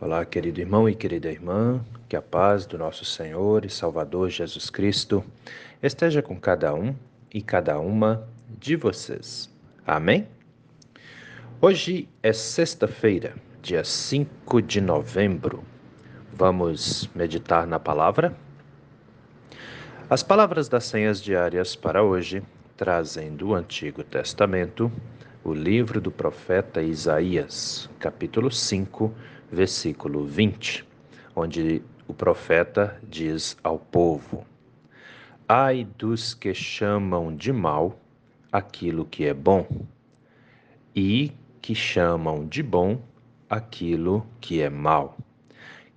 Olá, querido irmão e querida irmã, que a paz do nosso Senhor e Salvador Jesus Cristo esteja com cada um e cada uma de vocês. Amém? Hoje é sexta-feira, dia 5 de novembro. Vamos meditar na palavra? As palavras das senhas diárias para hoje trazem do Antigo Testamento o livro do profeta Isaías, capítulo 5, versículo 20, onde o profeta diz ao povo: Ai dos que chamam de mal aquilo que é bom, e que chamam de bom aquilo que é mal,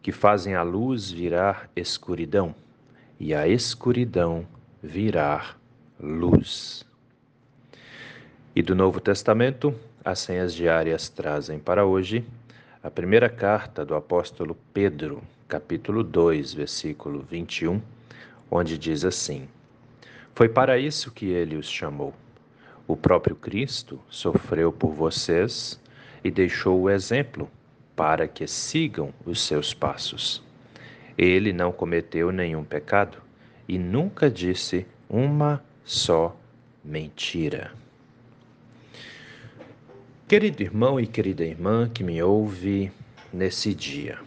que fazem a luz virar escuridão e a escuridão virar luz. E do Novo Testamento, as senhas diárias trazem para hoje a primeira carta do apóstolo Pedro, capítulo 2, versículo 21, onde diz assim: Foi para isso que ele os chamou. O próprio Cristo sofreu por vocês e deixou o exemplo para que sigam os seus passos. Ele não cometeu nenhum pecado e nunca disse uma só mentira. Querido irmão e querida irmã que me ouve nesse dia,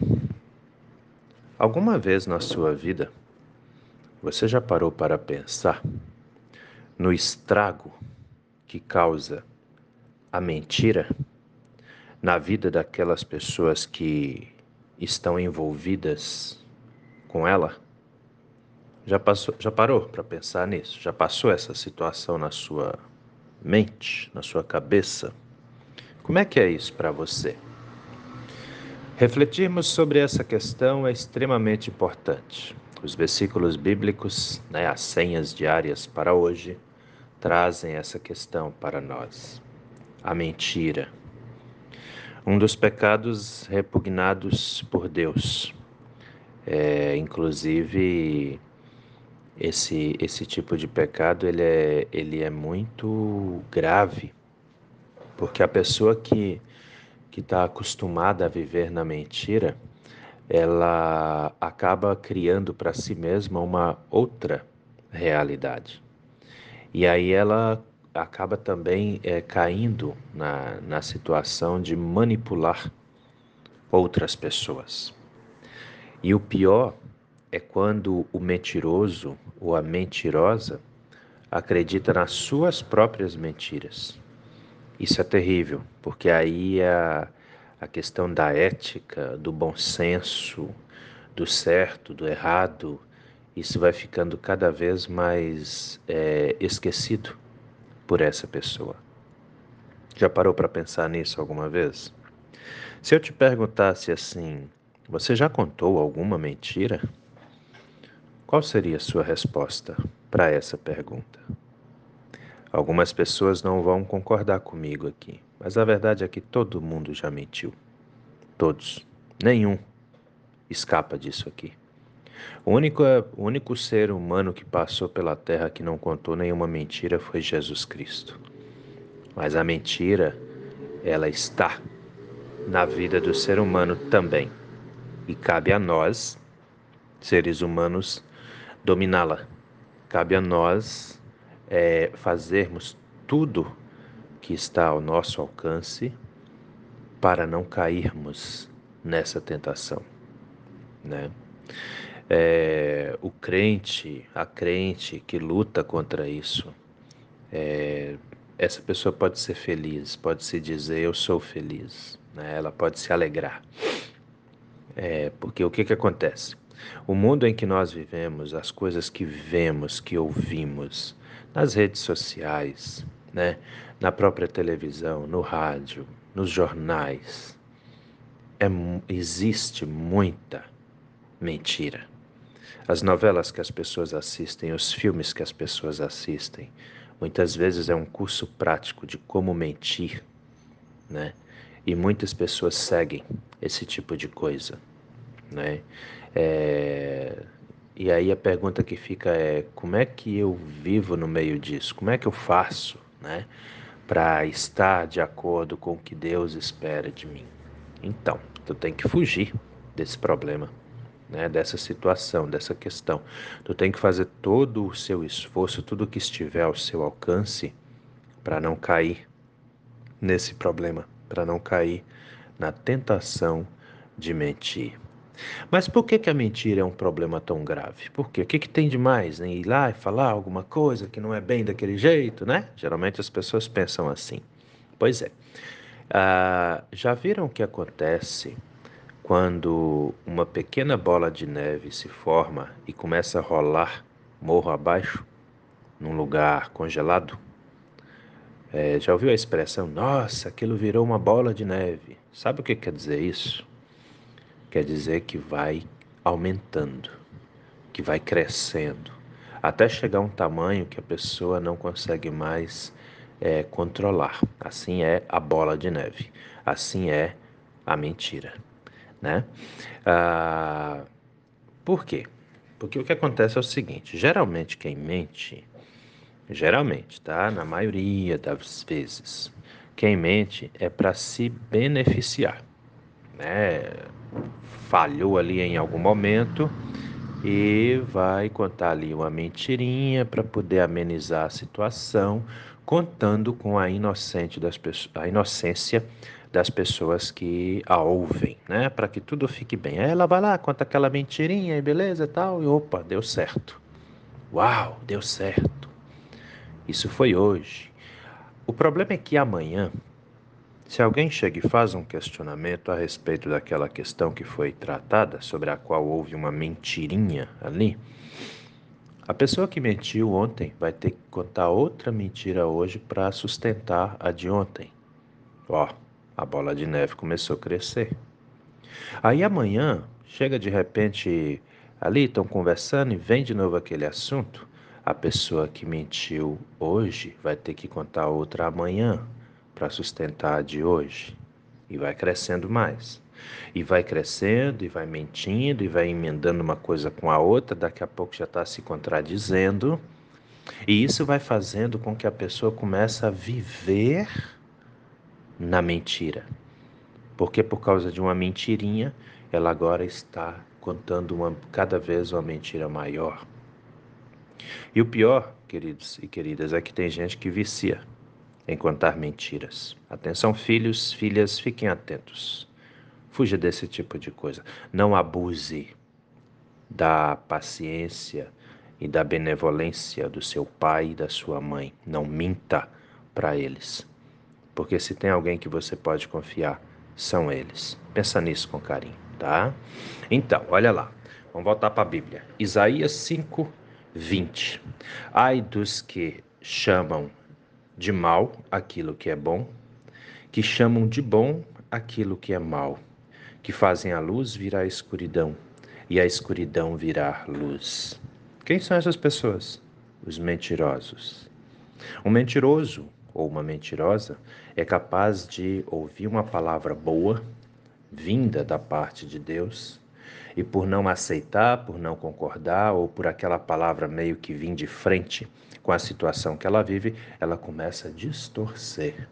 alguma vez na sua vida você já parou para pensar no estrago que causa a mentira na vida daquelas pessoas que estão envolvidas com ela? Já, passou, já parou para pensar nisso? Já passou essa situação na sua mente, na sua cabeça? Como é que é isso para você? Refletirmos sobre essa questão é extremamente importante. Os versículos bíblicos, né, as senhas diárias para hoje, trazem essa questão para nós. A mentira. Um dos pecados repugnados por Deus. É, inclusive, esse, esse tipo de pecado ele é, ele é muito grave porque a pessoa que que está acostumada a viver na mentira, ela acaba criando para si mesma uma outra realidade. E aí ela acaba também é, caindo na, na situação de manipular outras pessoas. E o pior é quando o mentiroso ou a mentirosa acredita nas suas próprias mentiras isso é terrível, porque aí a, a questão da ética, do bom senso, do certo, do errado, isso vai ficando cada vez mais é, esquecido por essa pessoa. Já parou para pensar nisso alguma vez? Se eu te perguntasse assim, você já contou alguma mentira? Qual seria a sua resposta para essa pergunta? Algumas pessoas não vão concordar comigo aqui, mas a verdade é que todo mundo já mentiu. Todos. Nenhum escapa disso aqui. O único, o único ser humano que passou pela terra que não contou nenhuma mentira foi Jesus Cristo. Mas a mentira, ela está na vida do ser humano também. E cabe a nós, seres humanos, dominá-la. Cabe a nós é, fazermos tudo que está ao nosso alcance para não cairmos nessa tentação, né? É, o crente, a crente que luta contra isso, é, essa pessoa pode ser feliz, pode se dizer eu sou feliz, né? ela pode se alegrar. É, porque o que, que acontece? O mundo em que nós vivemos, as coisas que vemos, que ouvimos, nas redes sociais, né? na própria televisão, no rádio, nos jornais. É, existe muita mentira. As novelas que as pessoas assistem, os filmes que as pessoas assistem, muitas vezes é um curso prático de como mentir, né? E muitas pessoas seguem esse tipo de coisa, né? É, e aí a pergunta que fica é: como é que eu vivo no meio disso? Como é que eu faço, né, para estar de acordo com o que Deus espera de mim? Então, tu tem que fugir desse problema, né? dessa situação, dessa questão. Tu tem que fazer todo o seu esforço, tudo que estiver ao seu alcance para não cair nesse problema, para não cair na tentação de mentir. Mas por que, que a mentira é um problema tão grave? Por quê? O que, que tem de mais em ir lá e falar alguma coisa que não é bem daquele jeito, né? Geralmente as pessoas pensam assim. Pois é. Ah, já viram o que acontece quando uma pequena bola de neve se forma e começa a rolar morro abaixo, num lugar congelado? É, já ouviu a expressão, nossa, aquilo virou uma bola de neve? Sabe o que quer dizer isso? Quer dizer que vai aumentando, que vai crescendo, até chegar a um tamanho que a pessoa não consegue mais é, controlar. Assim é a bola de neve, assim é a mentira, né? Ah, por quê? Porque o que acontece é o seguinte: geralmente quem mente Geralmente, tá? Na maioria das vezes, quem mente é para se beneficiar, né? Falhou ali em algum momento e vai contar ali uma mentirinha para poder amenizar a situação, contando com a inocente das a inocência das pessoas que a ouvem, né? Para que tudo fique bem. Aí ela vai lá, conta aquela mentirinha e beleza, tal, e opa, deu certo. Uau, deu certo. Isso foi hoje. O problema é que amanhã, se alguém chega e faz um questionamento a respeito daquela questão que foi tratada, sobre a qual houve uma mentirinha ali, a pessoa que mentiu ontem vai ter que contar outra mentira hoje para sustentar a de ontem. Ó, a bola de neve começou a crescer. Aí amanhã, chega de repente ali, estão conversando e vem de novo aquele assunto. A pessoa que mentiu hoje vai ter que contar outra amanhã para sustentar a de hoje. E vai crescendo mais. E vai crescendo, e vai mentindo, e vai emendando uma coisa com a outra, daqui a pouco já está se contradizendo. E isso vai fazendo com que a pessoa comece a viver na mentira. Porque por causa de uma mentirinha, ela agora está contando uma, cada vez uma mentira maior. E o pior, queridos e queridas, é que tem gente que vicia em contar mentiras. Atenção, filhos, filhas, fiquem atentos. Fuja desse tipo de coisa. Não abuse da paciência e da benevolência do seu pai e da sua mãe. Não minta para eles. Porque se tem alguém que você pode confiar, são eles. Pensa nisso com carinho, tá? Então, olha lá. Vamos voltar para a Bíblia. Isaías 5, 20. Ai dos que chamam de mal aquilo que é bom, que chamam de bom aquilo que é mal, que fazem a luz virar escuridão e a escuridão virar luz. Quem são essas pessoas? Os mentirosos. Um mentiroso ou uma mentirosa é capaz de ouvir uma palavra boa, vinda da parte de Deus, e por não aceitar, por não concordar ou por aquela palavra meio que vir de frente com a situação que ela vive, ela começa a distorcer,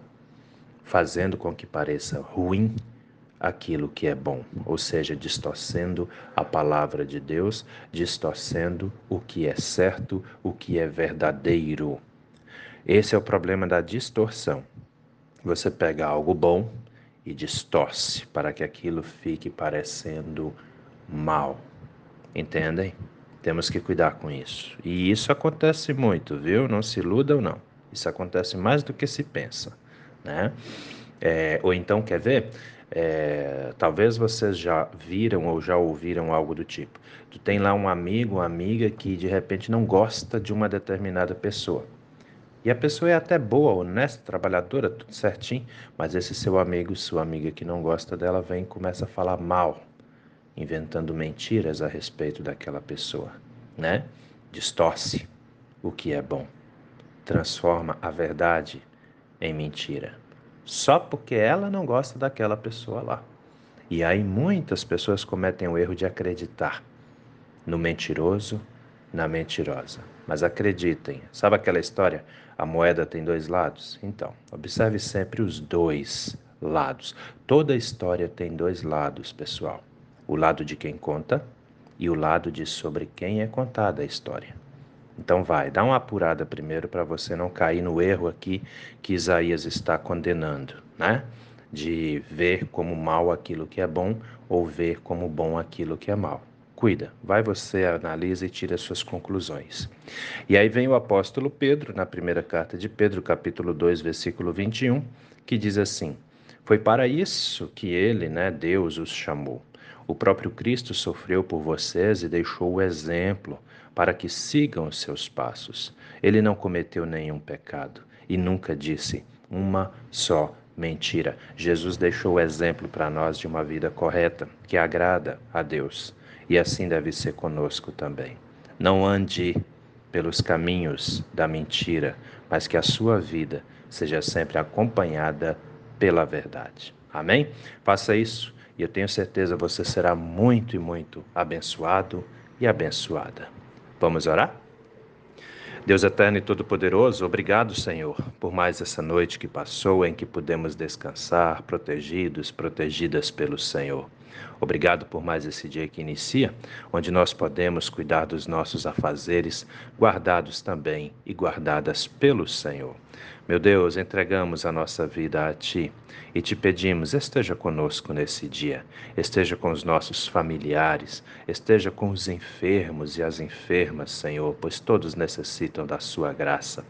fazendo com que pareça ruim aquilo que é bom, ou seja, distorcendo a palavra de Deus, distorcendo o que é certo, o que é verdadeiro. Esse é o problema da distorção. Você pega algo bom e distorce para que aquilo fique parecendo mal. Entendem? Temos que cuidar com isso. E isso acontece muito, viu? Não se iludam, não. Isso acontece mais do que se pensa, né? É, ou então, quer ver? É, talvez vocês já viram ou já ouviram algo do tipo. Tu tem lá um amigo, uma amiga que de repente não gosta de uma determinada pessoa. E a pessoa é até boa, honesta, trabalhadora, tudo certinho, mas esse seu amigo, sua amiga que não gosta dela, vem e começa a falar mal inventando mentiras a respeito daquela pessoa, né? Distorce o que é bom, transforma a verdade em mentira, só porque ela não gosta daquela pessoa lá. E aí muitas pessoas cometem o erro de acreditar no mentiroso, na mentirosa. Mas acreditem, sabe aquela história? A moeda tem dois lados? Então, observe sempre os dois lados. Toda história tem dois lados, pessoal: o lado de quem conta e o lado de sobre quem é contada a história. Então vai, dá uma apurada primeiro para você não cair no erro aqui que Isaías está condenando, né? De ver como mal aquilo que é bom ou ver como bom aquilo que é mal. Cuida, vai você, analisa e tira suas conclusões. E aí vem o apóstolo Pedro, na primeira carta de Pedro, capítulo 2, versículo 21, que diz assim: Foi para isso que ele, né, Deus, os chamou. O próprio Cristo sofreu por vocês e deixou o exemplo para que sigam os seus passos. Ele não cometeu nenhum pecado e nunca disse uma só mentira. Jesus deixou o exemplo para nós de uma vida correta, que agrada a Deus e assim deve ser conosco também. Não ande pelos caminhos da mentira, mas que a sua vida seja sempre acompanhada pela verdade. Amém? Faça isso e eu tenho certeza você será muito e muito abençoado e abençoada. Vamos orar? Deus eterno e todo-poderoso, obrigado, Senhor, por mais essa noite que passou em que pudemos descansar, protegidos, protegidas pelo Senhor. Obrigado por mais esse dia que inicia, onde nós podemos cuidar dos nossos afazeres, guardados também e guardadas pelo Senhor. Meu Deus, entregamos a nossa vida a Ti e te pedimos, esteja conosco nesse dia, esteja com os nossos familiares, esteja com os enfermos e as enfermas, Senhor, pois todos necessitam da Sua graça.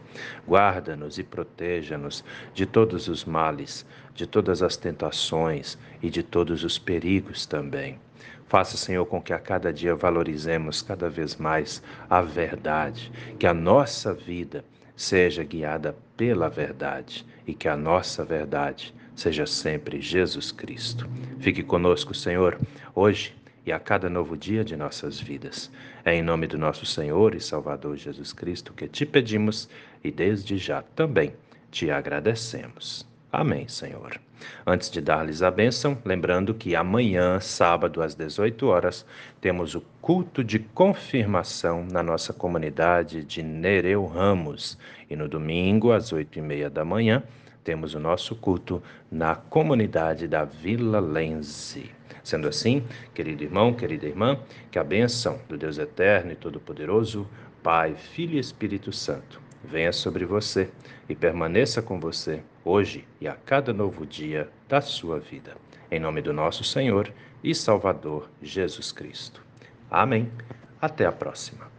Guarda-nos e proteja-nos de todos os males, de todas as tentações e de todos os perigos também. Faça, Senhor, com que a cada dia valorizemos cada vez mais a verdade, que a nossa vida seja guiada pela verdade e que a nossa verdade seja sempre Jesus Cristo. Fique conosco, Senhor, hoje e a cada novo dia de nossas vidas. É em nome do nosso Senhor e Salvador Jesus Cristo que te pedimos e desde já também te agradecemos. Amém, Senhor. Antes de dar-lhes a bênção, lembrando que amanhã, sábado, às 18 horas, temos o culto de confirmação na nossa comunidade de Nereu Ramos. E no domingo, às 8 e meia da manhã, temos o nosso culto na comunidade da Vila Lense. Sendo assim, querido irmão, querida irmã, que a bênção do Deus Eterno e Todo-Poderoso, Pai, Filho e Espírito Santo, venha sobre você e permaneça com você hoje e a cada novo dia da sua vida. Em nome do nosso Senhor e Salvador Jesus Cristo. Amém. Até a próxima.